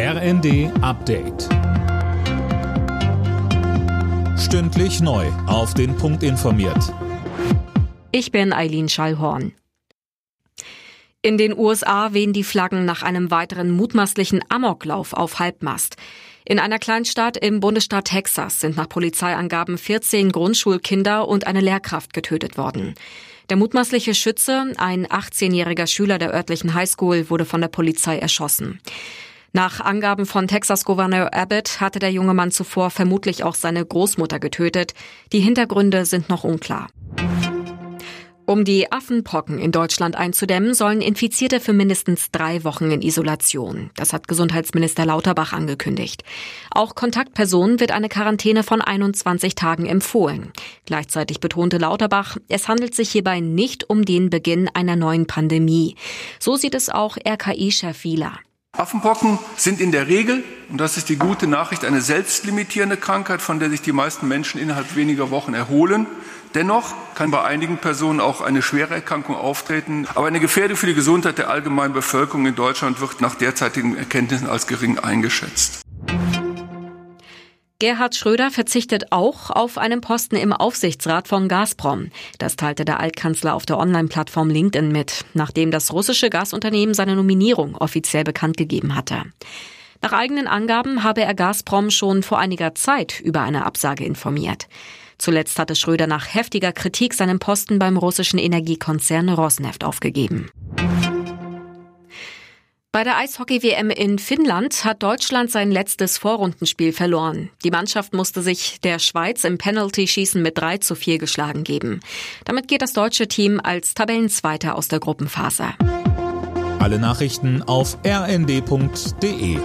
RND Update. Stündlich neu. Auf den Punkt informiert. Ich bin Eileen Schallhorn. In den USA wehen die Flaggen nach einem weiteren mutmaßlichen Amoklauf auf Halbmast. In einer Kleinstadt im Bundesstaat Texas sind nach Polizeiangaben 14 Grundschulkinder und eine Lehrkraft getötet worden. Der mutmaßliche Schütze, ein 18-jähriger Schüler der örtlichen Highschool, wurde von der Polizei erschossen. Nach Angaben von Texas-Gouverneur Abbott hatte der junge Mann zuvor vermutlich auch seine Großmutter getötet. Die Hintergründe sind noch unklar. Um die Affenpocken in Deutschland einzudämmen, sollen Infizierte für mindestens drei Wochen in Isolation. Das hat Gesundheitsminister Lauterbach angekündigt. Auch Kontaktpersonen wird eine Quarantäne von 21 Tagen empfohlen. Gleichzeitig betonte Lauterbach, es handelt sich hierbei nicht um den Beginn einer neuen Pandemie. So sieht es auch RKI-Chef Wieler. Affenpocken sind in der Regel, und das ist die gute Nachricht, eine selbstlimitierende Krankheit, von der sich die meisten Menschen innerhalb weniger Wochen erholen. Dennoch kann bei einigen Personen auch eine schwere Erkrankung auftreten. Aber eine Gefährdung für die Gesundheit der allgemeinen Bevölkerung in Deutschland wird nach derzeitigen Erkenntnissen als gering eingeschätzt. Gerhard Schröder verzichtet auch auf einen Posten im Aufsichtsrat von Gazprom. Das teilte der Altkanzler auf der Online-Plattform LinkedIn mit, nachdem das russische Gasunternehmen seine Nominierung offiziell bekannt gegeben hatte. Nach eigenen Angaben habe er Gazprom schon vor einiger Zeit über eine Absage informiert. Zuletzt hatte Schröder nach heftiger Kritik seinen Posten beim russischen Energiekonzern Rosneft aufgegeben. Bei der Eishockey-WM in Finnland hat Deutschland sein letztes Vorrundenspiel verloren. Die Mannschaft musste sich der Schweiz im Penalty-Schießen mit 3 zu 4 geschlagen geben. Damit geht das deutsche Team als Tabellenzweiter aus der Gruppenphase. Alle Nachrichten auf rnd.de